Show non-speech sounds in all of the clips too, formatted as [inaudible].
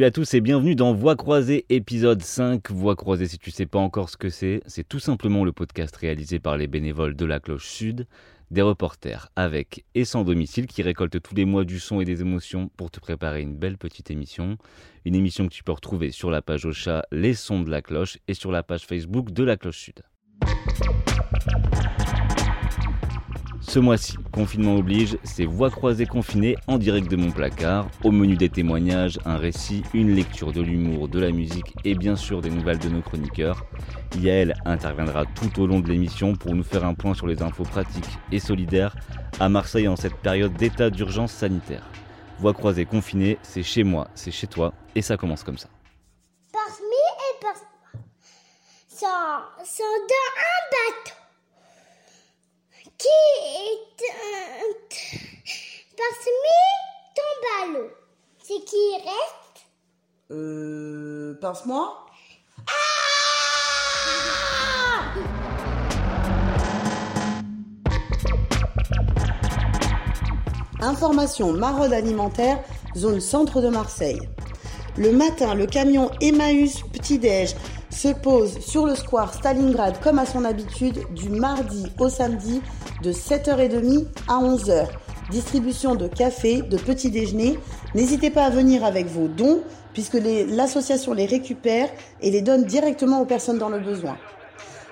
Salut à tous et bienvenue dans Voix croisée épisode 5. Voix croisée, si tu sais pas encore ce que c'est, c'est tout simplement le podcast réalisé par les bénévoles de la Cloche Sud, des reporters avec et sans domicile qui récoltent tous les mois du son et des émotions pour te préparer une belle petite émission. Une émission que tu peux retrouver sur la page au chat Les Sons de la Cloche et sur la page Facebook de la Cloche Sud. Ce mois-ci, confinement oblige, c'est Voix croisée confinée en direct de mon placard. Au menu des témoignages, un récit, une lecture de l'humour, de la musique et bien sûr des nouvelles de nos chroniqueurs. Yael interviendra tout au long de l'émission pour nous faire un point sur les infos pratiques et solidaires à Marseille en cette période d'état d'urgence sanitaire. Voix croisée confinée, c'est chez moi, c'est chez toi et ça commence comme ça. Parmi et par sont, sont dans un bateau qui est tombe à l'eau. C'est qui reste? Euh. Pince-moi Information maraude alimentaire, zone centre de Marseille. Le matin, le camion Emmaüs Petit-Déj se pose sur le square Stalingrad comme à son habitude du mardi au samedi de 7h30 à 11h. Distribution de café, de petit déjeuner. N'hésitez pas à venir avec vos dons puisque les- l'association les récupère et les donne directement aux personnes dans le besoin.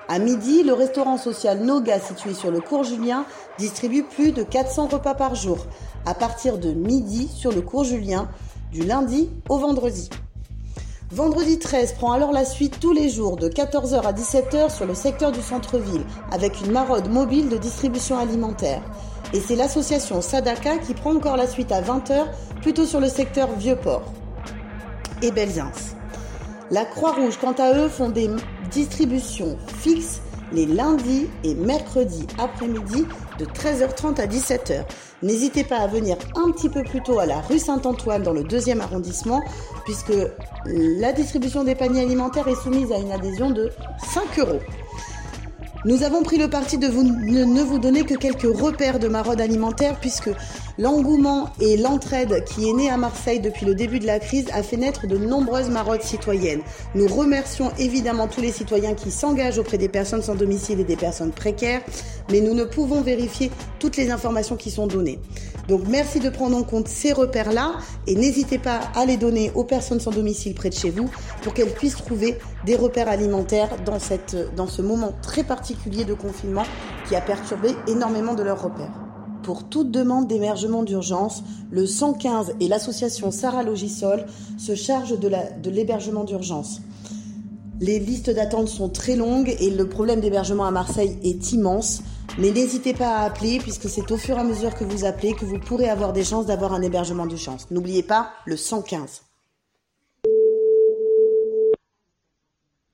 À midi, le restaurant social Noga, situé sur le cours Julien, distribue plus de 400 repas par jour, à partir de midi sur le cours Julien, du lundi au vendredi. Vendredi 13 prend alors la suite tous les jours de 14h à 17h sur le secteur du centre-ville, avec une maraude mobile de distribution alimentaire. Et c'est l'association Sadaka qui prend encore la suite à 20h, plutôt sur le secteur Vieux-Port et Belziens. La Croix-Rouge, quant à eux, font des distributions fixes les lundis et mercredis après-midi de 13h30 à 17h. N'hésitez pas à venir un petit peu plus tôt à la rue Saint-Antoine dans le deuxième arrondissement, puisque la distribution des paniers alimentaires est soumise à une adhésion de 5 euros. Nous avons pris le parti de ne vous donner que quelques repères de maraude alimentaire puisque l'engouement et l'entraide qui est né à Marseille depuis le début de la crise a fait naître de nombreuses maraudes citoyennes. Nous remercions évidemment tous les citoyens qui s'engagent auprès des personnes sans domicile et des personnes précaires, mais nous ne pouvons vérifier toutes les informations qui sont données. Donc merci de prendre en compte ces repères-là et n'hésitez pas à les donner aux personnes sans domicile près de chez vous pour qu'elles puissent trouver des repères alimentaires dans, cette, dans ce moment très particulier de confinement qui a perturbé énormément de leurs repères. Pour toute demande d'émergement d'urgence, le 115 et l'association Sarah Logisol se chargent de l'hébergement d'urgence. Les listes d'attente sont très longues et le problème d'hébergement à Marseille est immense. Mais n'hésitez pas à appeler puisque c'est au fur et à mesure que vous appelez que vous pourrez avoir des chances d'avoir un hébergement d'urgence. N'oubliez pas le 115.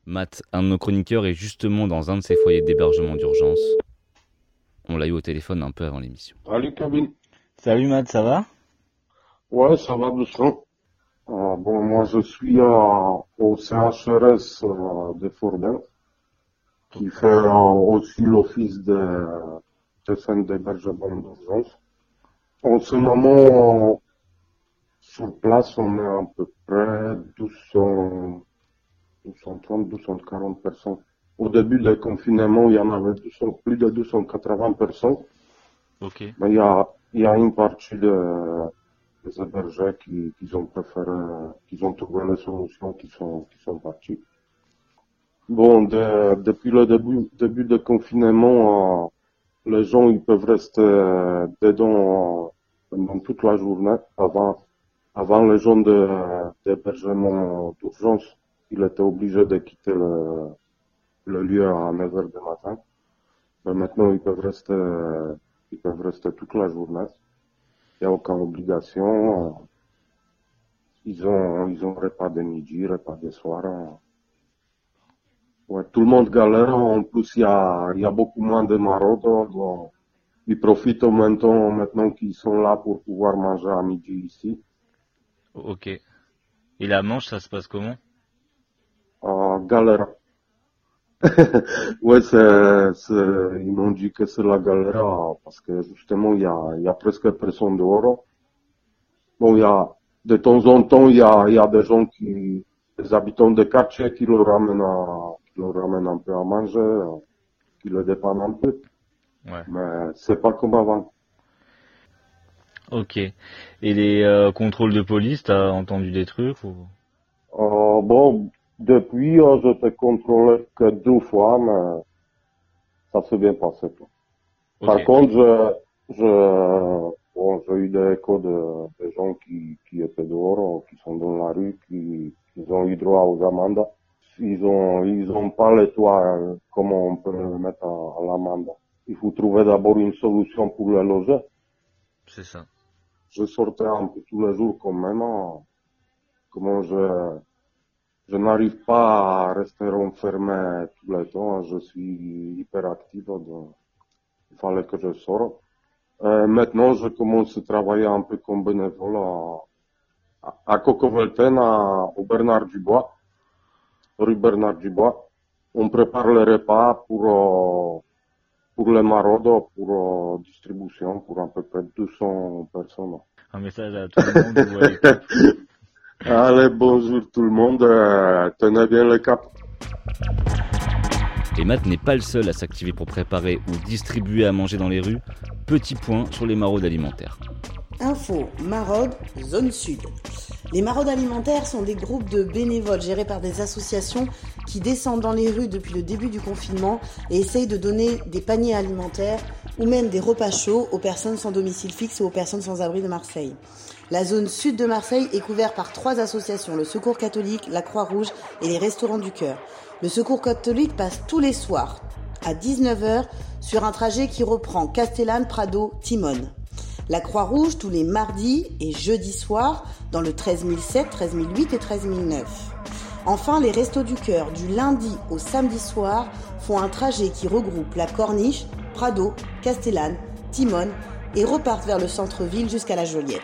Matt, un de nos chroniqueurs, est justement dans un de ces foyers d'hébergement d'urgence. On l'a eu au téléphone un peu avant l'émission. Salut Kevin. Salut Matt, ça va? Ouais, ça va doucement. Euh, bon, moi je suis euh, au CHRS euh, de Fourben, qui fait aussi l'office de, de centre d'hébergement d'urgence. En ce moment, sur place, on est à peu près 200, 230, 240 personnes. Au début du confinement, il y en avait 200 plus de 280 personnes. Ok. Mais il y a, il y a une partie de, des hébergés qui, qui ont préféré, qui ont trouvé les solutions qui sont, qui sont partis. Bon, de- depuis le début, début du confinement, euh, les gens, ils peuvent rester euh, dedans euh, pendant toute la journée. Avant, avant les gens de, d'hébergement d'urgence, ils étaient obligés de quitter le, le lieu à 9 heures du matin. Mais maintenant, ils peuvent rester, ils peuvent rester toute la journée. Il n'y a aucune obligation. Ils ont, ils ont repas de midi, repas de soir. Ouais, tout le monde galère. En plus, il y a, y a beaucoup moins de maraudes. donc Ils profitent maintenant, maintenant qu'ils sont là pour pouvoir manger à midi ici. Ok. Et la manche, ça se passe comment? Euh, galère. [laughs] ouais, c'est, c'est, ils m'ont dit que c'est la galère parce que justement, il y a, y a presque personne dehors. Bon, il y a, de temps en temps, il y a, y a des gens qui, des habitants de quartier qui le ramènent, à, qui le ramènent un peu à manger, qui le dépannent un peu. Ouais. Mais c'est pas comme avant. Ok. Et les euh, contrôles de police, t'as entendu des trucs ou... Euh, bon, depuis, euh, je t'ai contrôlé que deux fois, mais ça s'est bien passé. quoi. Par contre, je, je, bon, j'ai eu des échos de, de gens qui, qui étaient dehors, euh, qui sont dans la rue, qui, qui ont eu droit aux amendes. Ils ont, ils ont pas les toits, euh, comment on peut le mettre à, à l'amende. Il faut trouver d'abord une solution pour les loger. C'est ça. Je sortais un peu tous les jours comme maintenant. Comment je, je n'arrive pas à rester enfermé tout le temps. Je suis hyper actif. Donc, il fallait que je sorte. Euh, maintenant, je commence à travailler un peu comme bénévole à, à, à Cocovelten, à, au Bernard Dubois, rue Bernard Dubois. On prépare les repas pour, euh, pour les maraudes, pour euh, distribution, pour à peu près 200 personnes. Un message à tout le monde [laughs] Allez, bonjour tout le monde, euh, tenez bien le cap. Et Matt n'est pas le seul à s'activer pour préparer ou distribuer à manger dans les rues. Petit point sur les maraudes alimentaires. Info, maraude, zone sud. Les maraudes alimentaires sont des groupes de bénévoles gérés par des associations qui descendent dans les rues depuis le début du confinement et essayent de donner des paniers alimentaires ou même des repas chauds aux personnes sans domicile fixe ou aux personnes sans abri de Marseille. La zone sud de Marseille est couverte par trois associations, le Secours catholique, la Croix-Rouge et les Restaurants du Cœur. Le Secours catholique passe tous les soirs à 19h sur un trajet qui reprend Castellane, Prado, Timone. La Croix-Rouge tous les mardis et jeudis soirs dans le 13007, 13008 et 13009. Enfin, les Restos du Cœur du lundi au samedi soir font un trajet qui regroupe la Corniche, Prado, Castellane, Timone et repartent vers le centre-ville jusqu'à la Joliette.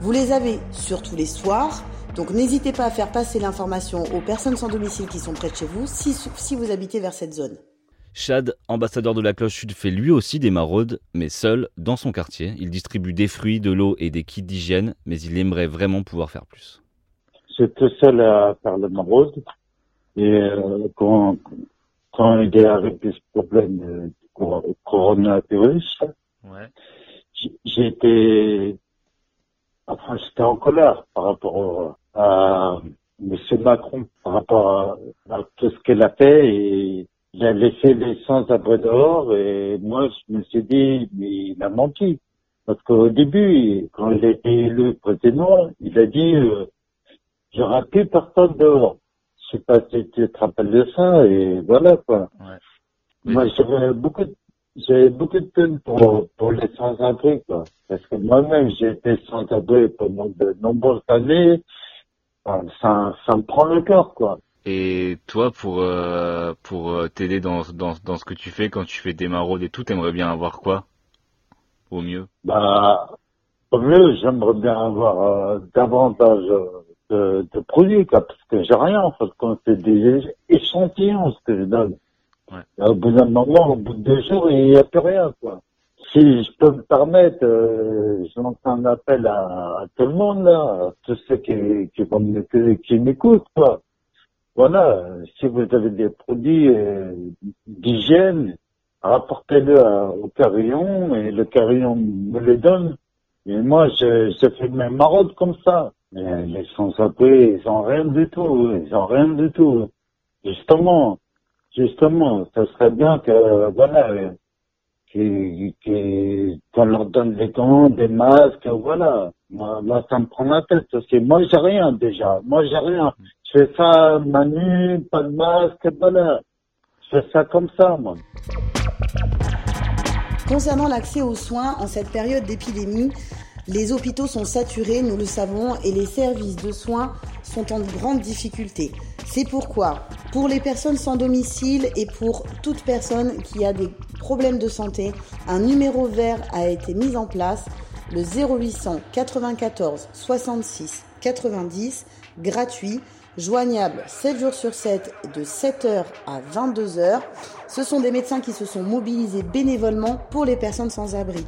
Vous les avez sur tous les soirs, donc n'hésitez pas à faire passer l'information aux personnes sans domicile qui sont près de chez vous si, si vous habitez vers cette zone. Chad, ambassadeur de la Cloche Sud, fait lui aussi des maraudes, mais seul, dans son quartier. Il distribue des fruits, de l'eau et des kits d'hygiène, mais il aimerait vraiment pouvoir faire plus. J'étais seul à faire le maraude. Et euh, quand, quand il est arrivé ce problème de cor- coronavirus, Ouais. j'étais, enfin, j'étais en colère par rapport à M. Macron, par rapport à, à tout ce qu'elle a fait et il a laissé les sans-abri dehors et moi, je me suis dit, mais il a menti. Parce qu'au début, quand il a été élu président, il a dit, euh, aura plus personne dehors. Je sais pas si tu te rappelles de ça et voilà, quoi. Ouais. Moi, j'avais beaucoup de j'ai beaucoup de peine pour, pour les sans-abri, quoi. Parce que moi-même, j'ai été sans-abri pendant de nombreuses années. Enfin, ça, ça me prend le cœur, quoi. Et toi, pour euh, pour euh, t'aider dans, dans dans ce que tu fais, quand tu fais des maraudes et tout, t'aimerais bien avoir quoi? Au mieux? Bah, au mieux, j'aimerais bien avoir euh, davantage de, de produits, quoi, parce que j'ai rien, en fait, quand c'est des échantillons, ce que je donne. Ouais. Au bout d'un moment, au bout de deux jours, il n'y a plus rien, quoi. Si je peux me permettre, euh, je lance un appel à, à tout le monde, là, à tous ceux qui, qui, qui m'écoutent, quoi. Voilà, si vous avez des produits euh, d'hygiène, rapportez-le au carillon et le carillon me les donne. Et moi, je, fais mes maraudes comme ça. Mais les sans-abri, ils ont rien du tout. Ils ont rien du tout. Justement, justement, ça serait bien que, voilà, qui- qui- qu'on leur donne des gants, des masques, voilà. Moi, là, ça me prend la tête aussi. Moi, j'ai rien déjà. Moi, j'ai rien. Je fais ça manu, pas de masque, voilà. Je fais ça comme ça, moi. Concernant l'accès aux soins en cette période d'épidémie, les hôpitaux sont saturés, nous le savons, et les services de soins sont en grande difficulté. C'est pourquoi, pour les personnes sans domicile et pour toute personne qui a des problèmes de santé, un numéro vert a été mis en place, le 0800 94 66 90, gratuit, joignable 7 jours sur 7 de 7h à 22h. Ce sont des médecins qui se sont mobilisés bénévolement pour les personnes sans abri.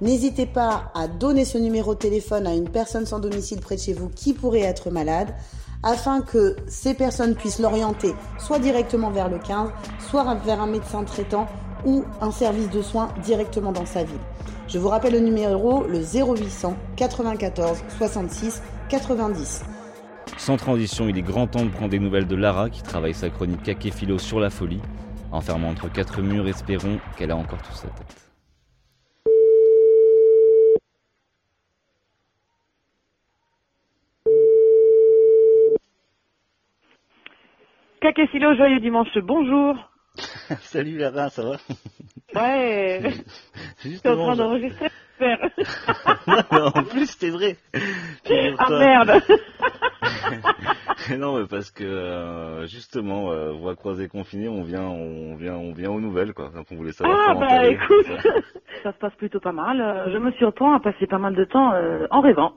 N'hésitez pas à donner ce numéro de téléphone à une personne sans domicile près de chez vous qui pourrait être malade afin que ces personnes puissent l'orienter soit directement vers le 15, soit vers un médecin traitant ou un service de soins directement dans sa ville. Je vous rappelle le numéro, le 0800 94 66 90. Sans transition, il est grand temps de prendre des nouvelles de Lara qui travaille sa chronique Caquet Philo sur la folie. Enfermant entre quatre murs, espérons qu'elle a encore tout sa tête. Philo, joyeux dimanche, bonjour. [laughs] Salut Lara, ça va? Ouais, [laughs] t'es en train d'enregistrer? En plus, c'est vrai. Ah merde [laughs] non, mais parce que euh, justement, euh, voix croisée confinée, on vient, on vient, on vient aux nouvelles, quoi. Donc on voulait savoir Ah bah écoute, ça. [laughs] ça se passe plutôt pas mal. Euh, Je me surprends à passer pas mal de temps euh, en rêvant.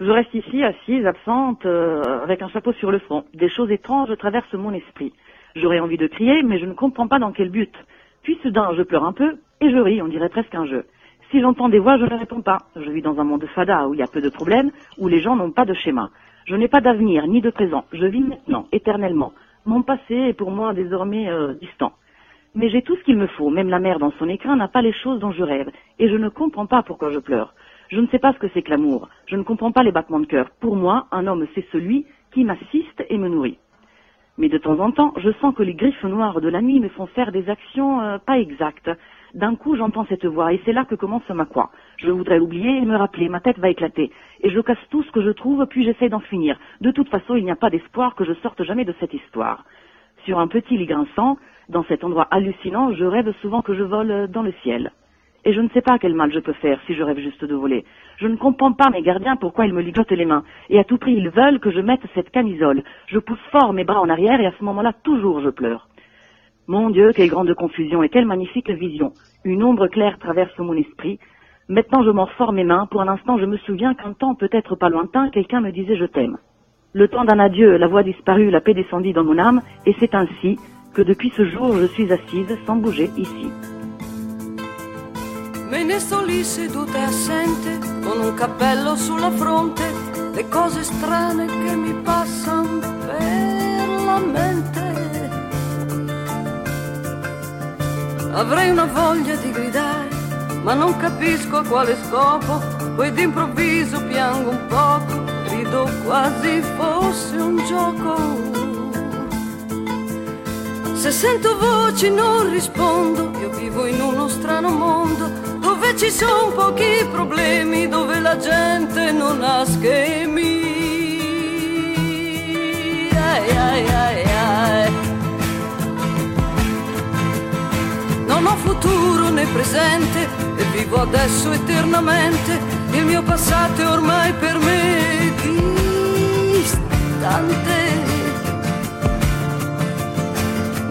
Je reste ici, assise, absente, avec un chapeau sur le front. Des choses étranges traversent mon esprit. J'aurais envie de crier, mais je ne comprends pas dans quel but. Puis soudain, je pleure un peu, et je ris, on dirait presque un jeu. Si j'entends des voix, je ne réponds pas. Je vis dans un monde fada où il y a peu de problèmes, où les gens n'ont pas de schéma. Je n'ai pas d'avenir ni de présent. Je vis maintenant, éternellement. Mon passé est pour moi désormais euh, distant. Mais j'ai tout ce qu'il me faut. Même la mer dans son écrin n'a pas les choses dont je rêve. Et je ne comprends pas pourquoi je pleure. Je ne sais pas ce que c'est que l'amour. Je ne comprends pas les battements de cœur. Pour moi, un homme, c'est celui qui m'assiste et me nourrit. Mais de temps en temps, je sens que les griffes noires de la nuit me font faire des actions euh, pas exactes. D'un coup, j'entends cette voix et c'est là que commence ma croix. Je voudrais l'oublier et me rappeler, ma tête va éclater. Et je casse tout ce que je trouve, puis j'essaie d'en finir. De toute façon, il n'y a pas d'espoir que je sorte jamais de cette histoire. Sur un petit lit grinçant, dans cet endroit hallucinant, je rêve souvent que je vole dans le ciel. Et je ne sais pas quel mal je peux faire si je rêve juste de voler. Je ne comprends pas mes gardiens pourquoi ils me ligotent les mains. Et à tout prix, ils veulent que je mette cette camisole. Je pousse fort mes bras en arrière et à ce moment-là, toujours je pleure. Mon Dieu, quelle grande confusion et quelle magnifique vision. Une ombre claire traverse mon esprit. Maintenant, je mords fort mes mains. Pour un instant, je me souviens qu'un temps peut-être pas lointain, quelqu'un me disait je t'aime. Le temps d'un adieu, la voix disparut, la paix descendit dans mon âme, et c'est ainsi que depuis ce jour, je suis assise sans bouger ici. Avrei una voglia di gridare, ma non capisco a quale scopo, poi d'improvviso piango un poco, rido quasi fosse un gioco. Se sento voci non rispondo, io vivo in uno strano mondo dove ci sono pochi problemi, dove la gente non ha schemi. Ai, ai, ai. Futuro né presente e vivo adesso eternamente. Il mio passato è ormai per me distante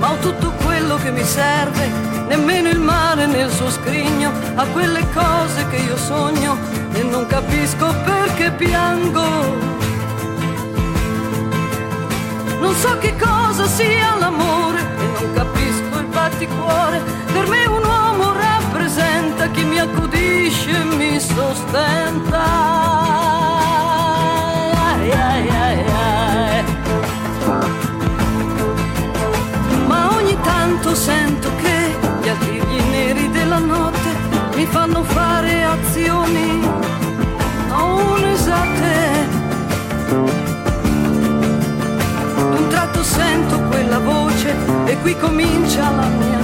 ma ho tutto quello che mi serve, nemmeno il mare nel suo scrigno, a quelle cose che io sogno e non capisco perché piango. Non so che cosa sia l'amore e non capisco il batticuore, per me un uomo rappresenta chi mi accudisce e mi sostenta. Ai, ai, ai, ma ogni tanto sento che gli artigli neri della notte mi fanno fare azioni non esatte. D'un tratto sento quella voce e qui comincia la mia.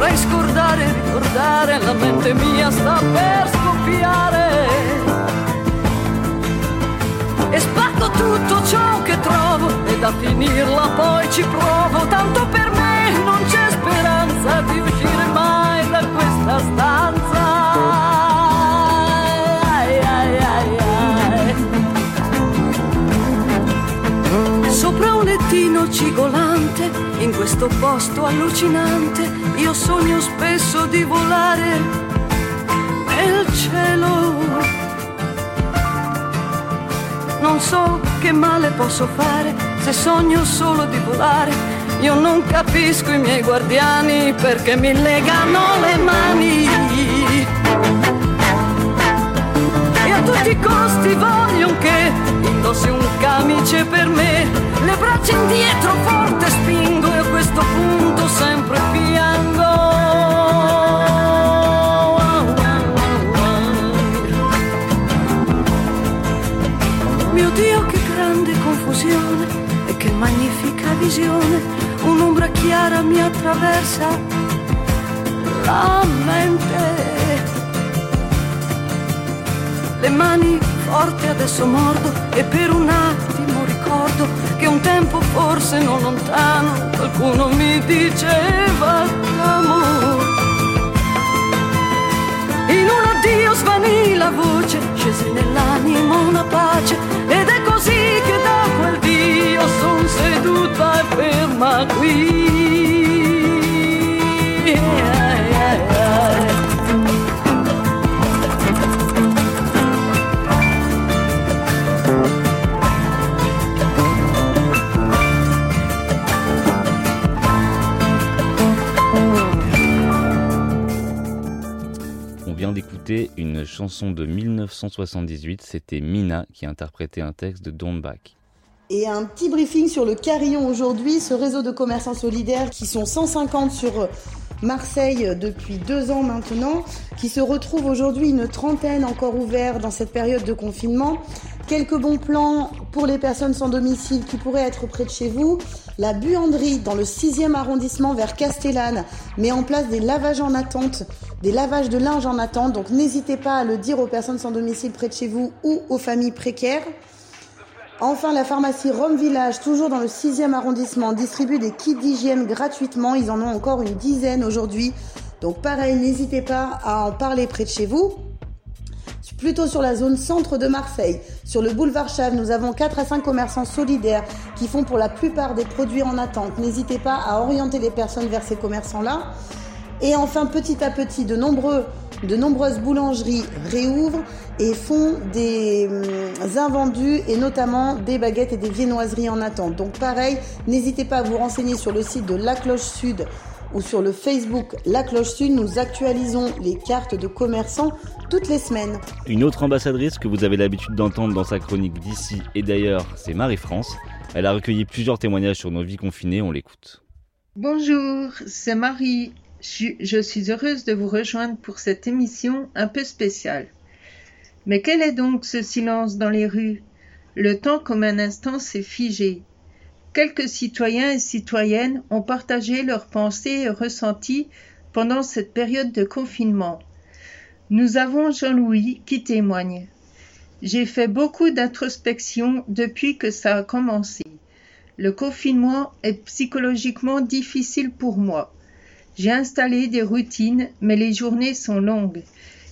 Vorrei scordare ricordare, la mente mia sta per scoppiare. E spacco tutto ciò che trovo e da finirla poi ci provo. Tanto per me non c'è speranza di uscire mai da questa stanza lettino cigolante in questo posto allucinante io sogno spesso di volare nel cielo non so che male posso fare se sogno solo di volare. Io non capisco i miei guardiani perché mi legano le mani. tutti i costi vogliono che indossi un camice per me, le braccia indietro forte spingo e a questo punto sempre piango. Mio Dio che grande confusione e che magnifica visione, un'ombra chiara mi attraversa la mente. Le mani forti adesso mordo e per un attimo ricordo che un tempo forse non lontano qualcuno mi diceva d'amore. In un addio svanì la voce, scese nell'animo una pace ed è così che da quel Dio son seduta e ferma qui. On une chanson de 1978, c'était Mina qui interprétait un texte de Don Bach. Et un petit briefing sur le Carillon aujourd'hui, ce réseau de commerçants solidaires qui sont 150 sur Marseille depuis deux ans maintenant, qui se retrouve aujourd'hui une trentaine encore ouverts dans cette période de confinement. Quelques bons plans pour les personnes sans domicile qui pourraient être près de chez vous. La buanderie dans le 6e arrondissement vers Castellane met en place des lavages en attente, des lavages de linge en attente. Donc n'hésitez pas à le dire aux personnes sans domicile près de chez vous ou aux familles précaires. Enfin, la pharmacie Rome Village, toujours dans le 6e arrondissement, distribue des kits d'hygiène gratuitement. Ils en ont encore une dizaine aujourd'hui. Donc pareil, n'hésitez pas à en parler près de chez vous. Plutôt sur la zone centre de Marseille, sur le boulevard Chave, nous avons 4 à 5 commerçants solidaires qui font pour la plupart des produits en attente. N'hésitez pas à orienter les personnes vers ces commerçants-là. Et enfin, petit à petit, de, nombreux, de nombreuses boulangeries réouvrent et font des hum, invendus et notamment des baguettes et des viennoiseries en attente. Donc pareil, n'hésitez pas à vous renseigner sur le site de La Cloche Sud ou sur le Facebook La Cloche Sud. Nous actualisons les cartes de commerçants toutes les semaines. Une autre ambassadrice que vous avez l'habitude d'entendre dans sa chronique d'ici et d'ailleurs, c'est Marie-France. Elle a recueilli plusieurs témoignages sur nos vies confinées, on l'écoute. Bonjour, c'est Marie. Je, suis heureuse de vous rejoindre pour cette émission un peu spéciale. Mais quel est donc ce silence dans les rues? Le temps comme un instant s'est figé. Quelques citoyens et citoyennes ont partagé leurs pensées et ressentis pendant cette période de confinement. Nous avons Jean-Louis qui témoigne. J'ai fait beaucoup d'introspection depuis que ça a commencé. Le confinement est psychologiquement difficile pour moi. J'ai installé des routines, mais les journées sont longues.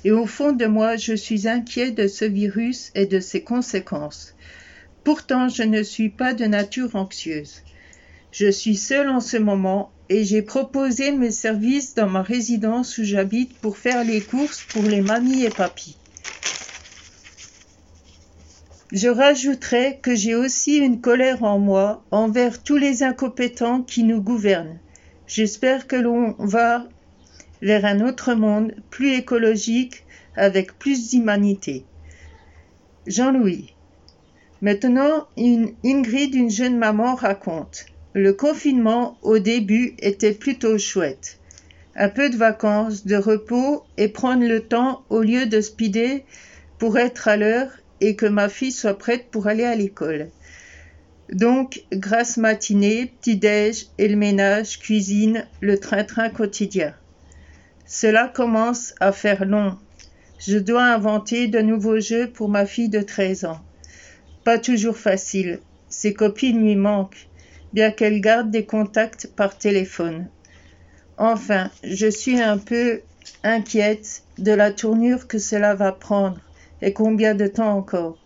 Et au fond de moi, je suis inquiet de ce virus et de ses conséquences. Pourtant, je ne suis pas de nature anxieuse. Je suis seule en ce moment et j'ai proposé mes services dans ma résidence où j'habite pour faire les courses pour les mamies et papis. Je rajouterai que j'ai aussi une colère en moi envers tous les incompétents qui nous gouvernent. J'espère que l'on va vers un autre monde plus écologique avec plus d'humanité. Jean-Louis. Maintenant, une Ingrid, une jeune maman, raconte. Le confinement, au début, était plutôt chouette. Un peu de vacances, de repos et prendre le temps au lieu de speeder pour être à l'heure et que ma fille soit prête pour aller à l'école. Donc, grasse matinée, petit-déj et le ménage, cuisine, le train-train quotidien. Cela commence à faire long. Je dois inventer de nouveaux jeux pour ma fille de 13 ans. Pas toujours facile. Ses copines lui manquent, bien qu'elle garde des contacts par téléphone. Enfin, je suis un peu inquiète de la tournure que cela va prendre et combien de temps encore.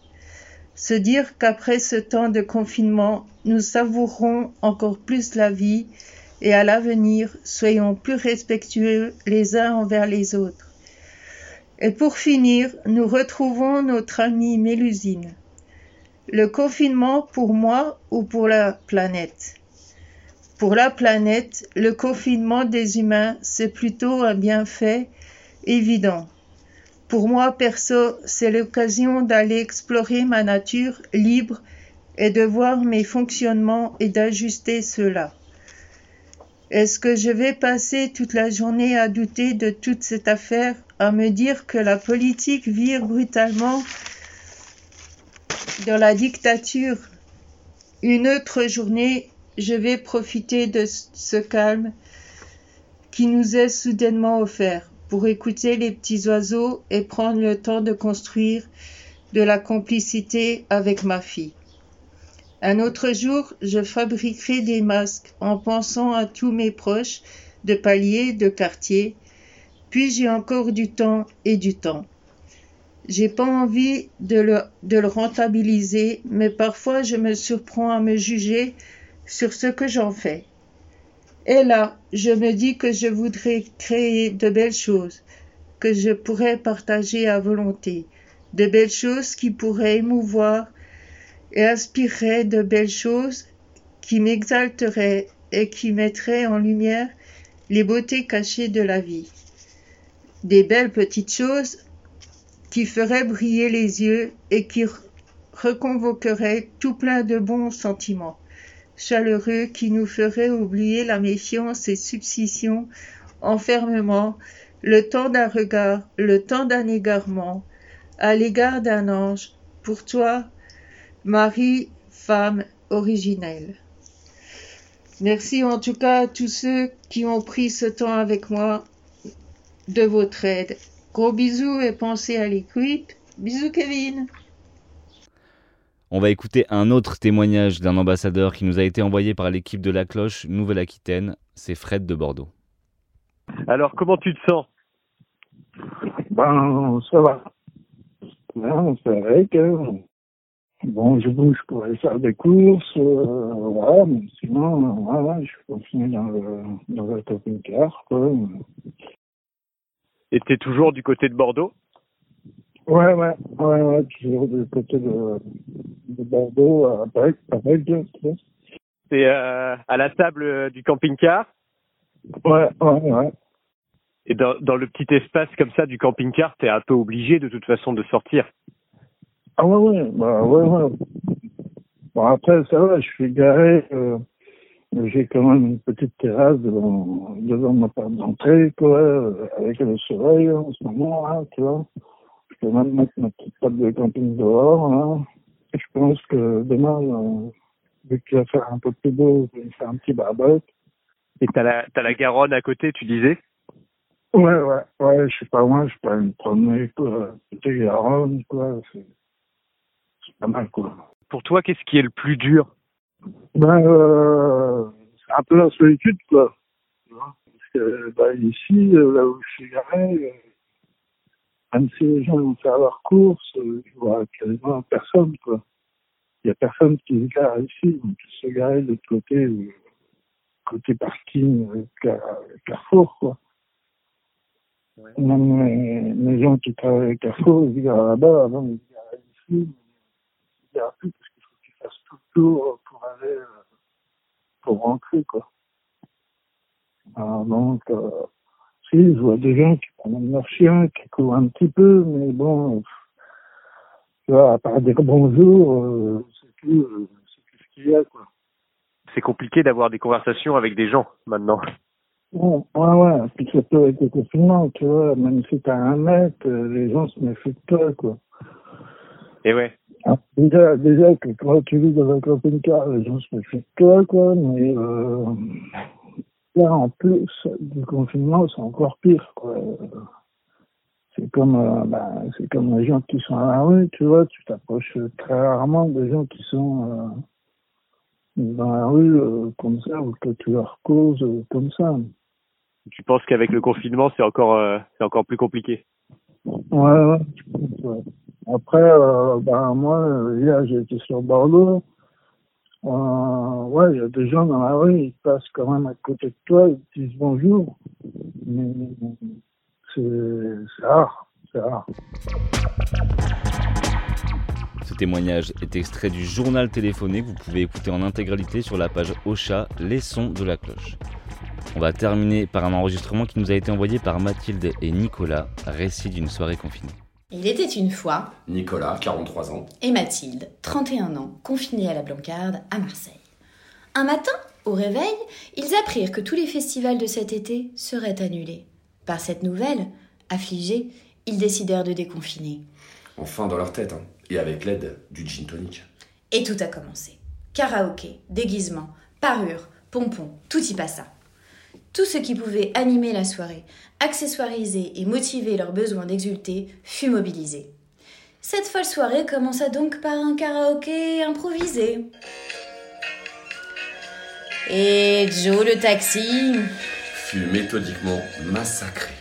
Se dire qu'après ce temps de confinement, nous savourons encore plus la vie et à l'avenir, soyons plus respectueux les uns envers les autres. Et pour finir, nous retrouvons notre amie Mélusine. Le confinement pour moi ou pour la planète? Pour la planète, le confinement des humains, c'est plutôt un bienfait évident. Pour moi, perso, c'est l'occasion d'aller explorer ma nature libre et de voir mes fonctionnements et d'ajuster cela. Est-ce que je vais passer toute la journée à douter de toute cette affaire, à me dire que la politique vire brutalement dans la dictature? Une autre journée, je vais profiter de ce calme qui nous est soudainement offert pour écouter les petits oiseaux et prendre le temps de construire de la complicité avec ma fille. Un autre jour, je fabriquerai des masques en pensant à tous mes proches de palier, de quartier. Puis j'ai encore du temps et du temps. J'ai pas envie de le rentabiliser, mais parfois je me surprends à me juger sur ce que j'en fais. Et là, je me dis que je voudrais créer de belles choses, que je pourrais partager à volonté, de belles choses qui pourraient émouvoir et inspirerait de belles choses qui m'exalteraient et qui mettraient en lumière les beautés cachées de la vie. Des belles petites choses qui feraient briller les yeux et qui reconvoqueraient tout plein de bons sentiments chaleureux qui nous feraient oublier la méfiance et subcision, enfermement, le temps d'un regard, le temps d'un égarement, à l'égard d'un ange, pour toi, Marie, femme originelle. Merci en tout cas à tous ceux qui ont pris ce temps avec moi de votre aide. Gros bisous et pensez à l'écoute. Bisous Kevin. On va écouter un autre témoignage d'un ambassadeur qui nous a été envoyé par l'équipe de La Cloche Nouvelle-Aquitaine. C'est Fred de Bordeaux. Alors, comment tu te sens? Ben, ça va. c'est vrai que Bon, je bouge pour aller faire des courses, euh, voilà, mais sinon, voilà, je suis confiné dans le, dans le camping-car, quoi. Et t'es toujours du côté de Bordeaux? Ouais, ouais, ouais, ouais, toujours du côté de, de Bordeaux, à Paris, Paris, T'es euh, à la table du camping-car? Ouais, ouais, ouais. Et dans, dans le petit espace comme ça du camping-car, t'es un peu obligé de toute façon de sortir? Ah ouais, ouais, bah ouais, ouais. Bon, après, ça va, je suis garé, euh, j'ai quand même une petite terrasse devant, devant ma porte d'entrée, quoi, euh, avec le soleil en ce moment, hein, tu vois. Je peux même mettre ma petite table de camping dehors, hein. Je pense que demain, euh, vu qu'il va faire un peu plus beau, je vais faire un petit barbecue. Et t'as la, t'as la Garonne à côté, tu disais? Ouais, ouais, ouais, je suis pas loin, je peux me promener, quoi, côté Garonne, quoi, c'est pas mal, quoi. Pour toi, qu'est-ce qui est le plus dur? Ben, euh, c'est un peu la solitude, quoi. Parce que, bah, ici, euh, là où je suis garé, euh, même si les gens vont faire leurs courses, euh, je vois quasiment personne, quoi. Il y a personne qui se gare ici, donc ils se garent de l'autre côté, côté parking, Carrefour, quoi. Ouais. Même les, les, gens qui travaillent à Carrefour, ils se garent là-bas, avant ils se garent ici parce qu'il faut que tu fasses tout le tour pour aller, euh, pour rentrer, quoi. Alors, donc, euh, si, je vois des gens qui prennent leur chien, qui courent un petit peu, mais bon, tu vois, à part dire bonjour, euh, c'est tout, euh, tout ce qu'il y a, quoi. C'est compliqué d'avoir des conversations avec des gens, maintenant. Bon, ouais, ouais, puis surtout avec le confinement, tu vois, même si t'as un mètre, les gens se méfient de toi, quoi. Et ouais. Ah, déjà, déjà que quand tu vis dans un camping-car, les gens se méfient de toi, quoi, mais euh, là, en plus du confinement, c'est encore pire, quoi. C'est comme, euh, ben, c'est comme les gens qui sont à la rue, tu vois, tu t'approches très rarement des gens qui sont euh, dans la rue euh, comme ça, ou que tu leur causes euh, comme ça. Tu penses qu'avec le confinement, c'est encore, euh, c'est encore plus compliqué? Ouais, ouais. Après, ben, moi, hier, été sur Bordeaux. Euh, ouais, il y a des gens dans la rue, ils passent quand même à côté de toi, ils disent bonjour. Mais c'est rare, c'est rare. Ce témoignage est extrait du journal téléphoné que vous pouvez écouter en intégralité sur la page Ocha, les sons de la cloche. On va terminer par un enregistrement qui nous a été envoyé par Mathilde et Nicolas, récit d'une soirée confinée. Il était une fois Nicolas, 43 ans. et Mathilde, 31 ans, confinés à la Blancarde à Marseille. Un matin, au réveil, ils apprirent que tous les festivals de cet été seraient annulés. Par cette nouvelle, affligés, ils décidèrent de déconfiner. Enfin dans leur tête, hein. et avec l'aide du gin tonic. Et tout a commencé. Karaoké, déguisement, parure, pompons, tout y passa. Tout ce qui pouvait animer la soirée, accessoiriser et motiver leur besoin d'exulter fut mobilisé. Cette folle soirée commença donc par un karaoké improvisé. Et Joe le taxi, Fut méthodiquement massacré.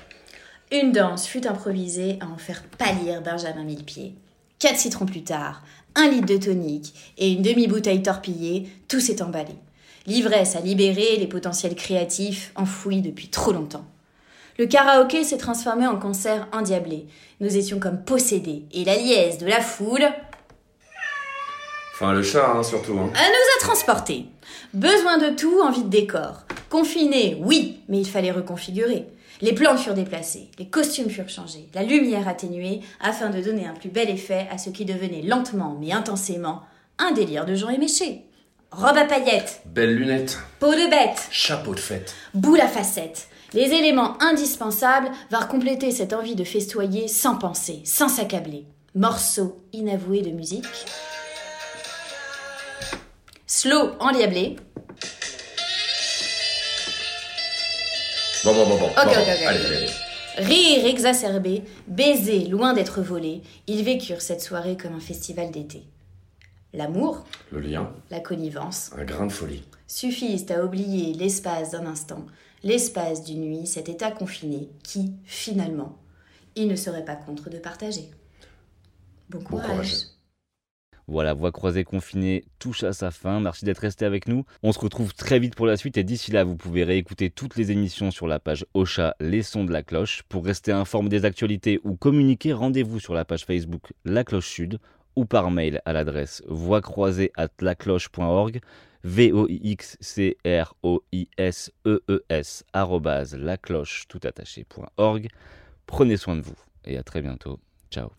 une danse fut improvisée à en faire pâlir Benjamin Millepied. Quatre citrons plus tard, un litre de tonique et une demi-bouteille torpillée, tout s'est emballé. L'ivresse a libéré les potentiels créatifs enfouis depuis trop longtemps. Le karaoké s'est transformé en concert endiablé. Nous étions comme possédés et la liesse de la foule Enfin le chat, hein, surtout. Hein. elle nous a transportés. Besoin de tout, envie de décor. Confiné, oui, mais il fallait reconfigurer. Les plans furent déplacés, les costumes furent changés, la lumière atténuée, afin de donner un plus bel effet à ce qui devenait lentement mais intensément un délire de gens éméchés. Robe à paillettes, Belles lunettes, peau de bête, chapeau de fête. boule à facettes. Les éléments indispensables vinrent compléter cette envie de festoyer sans penser, sans s'accabler. Morceau inavoué de musique. Slow endiablé. Bon, bon, bon, bon. Ok, bon, ok, ok. Allez, allez, allez. Rire exacerbé, baiser loin d'être volé, ils vécurent cette soirée comme un festival d'été. L'amour, Le lien, la connivence, un grain de folie. suffisent à oublier l'espace d'un instant, l'espace d'une nuit, cet état confiné qui, finalement, ils ne seraient pas contre de partager. Bon courage. courage. Voilà, Voix croisée confinée touche à sa fin. Merci d'être resté avec nous. On se retrouve très vite pour la suite et d'ici là, vous pouvez réécouter toutes les émissions sur la page Ocha Les Sons de la Cloche. Pour rester informé des actualités ou communiquer, rendez-vous sur la page Facebook La Cloche Sud ou par mail à l'adresse voixcroisée at lacloche.org v o i x c r o i s e e s arrobase lacloche tout attaché.org. Prenez soin de vous et à très bientôt. Ciao.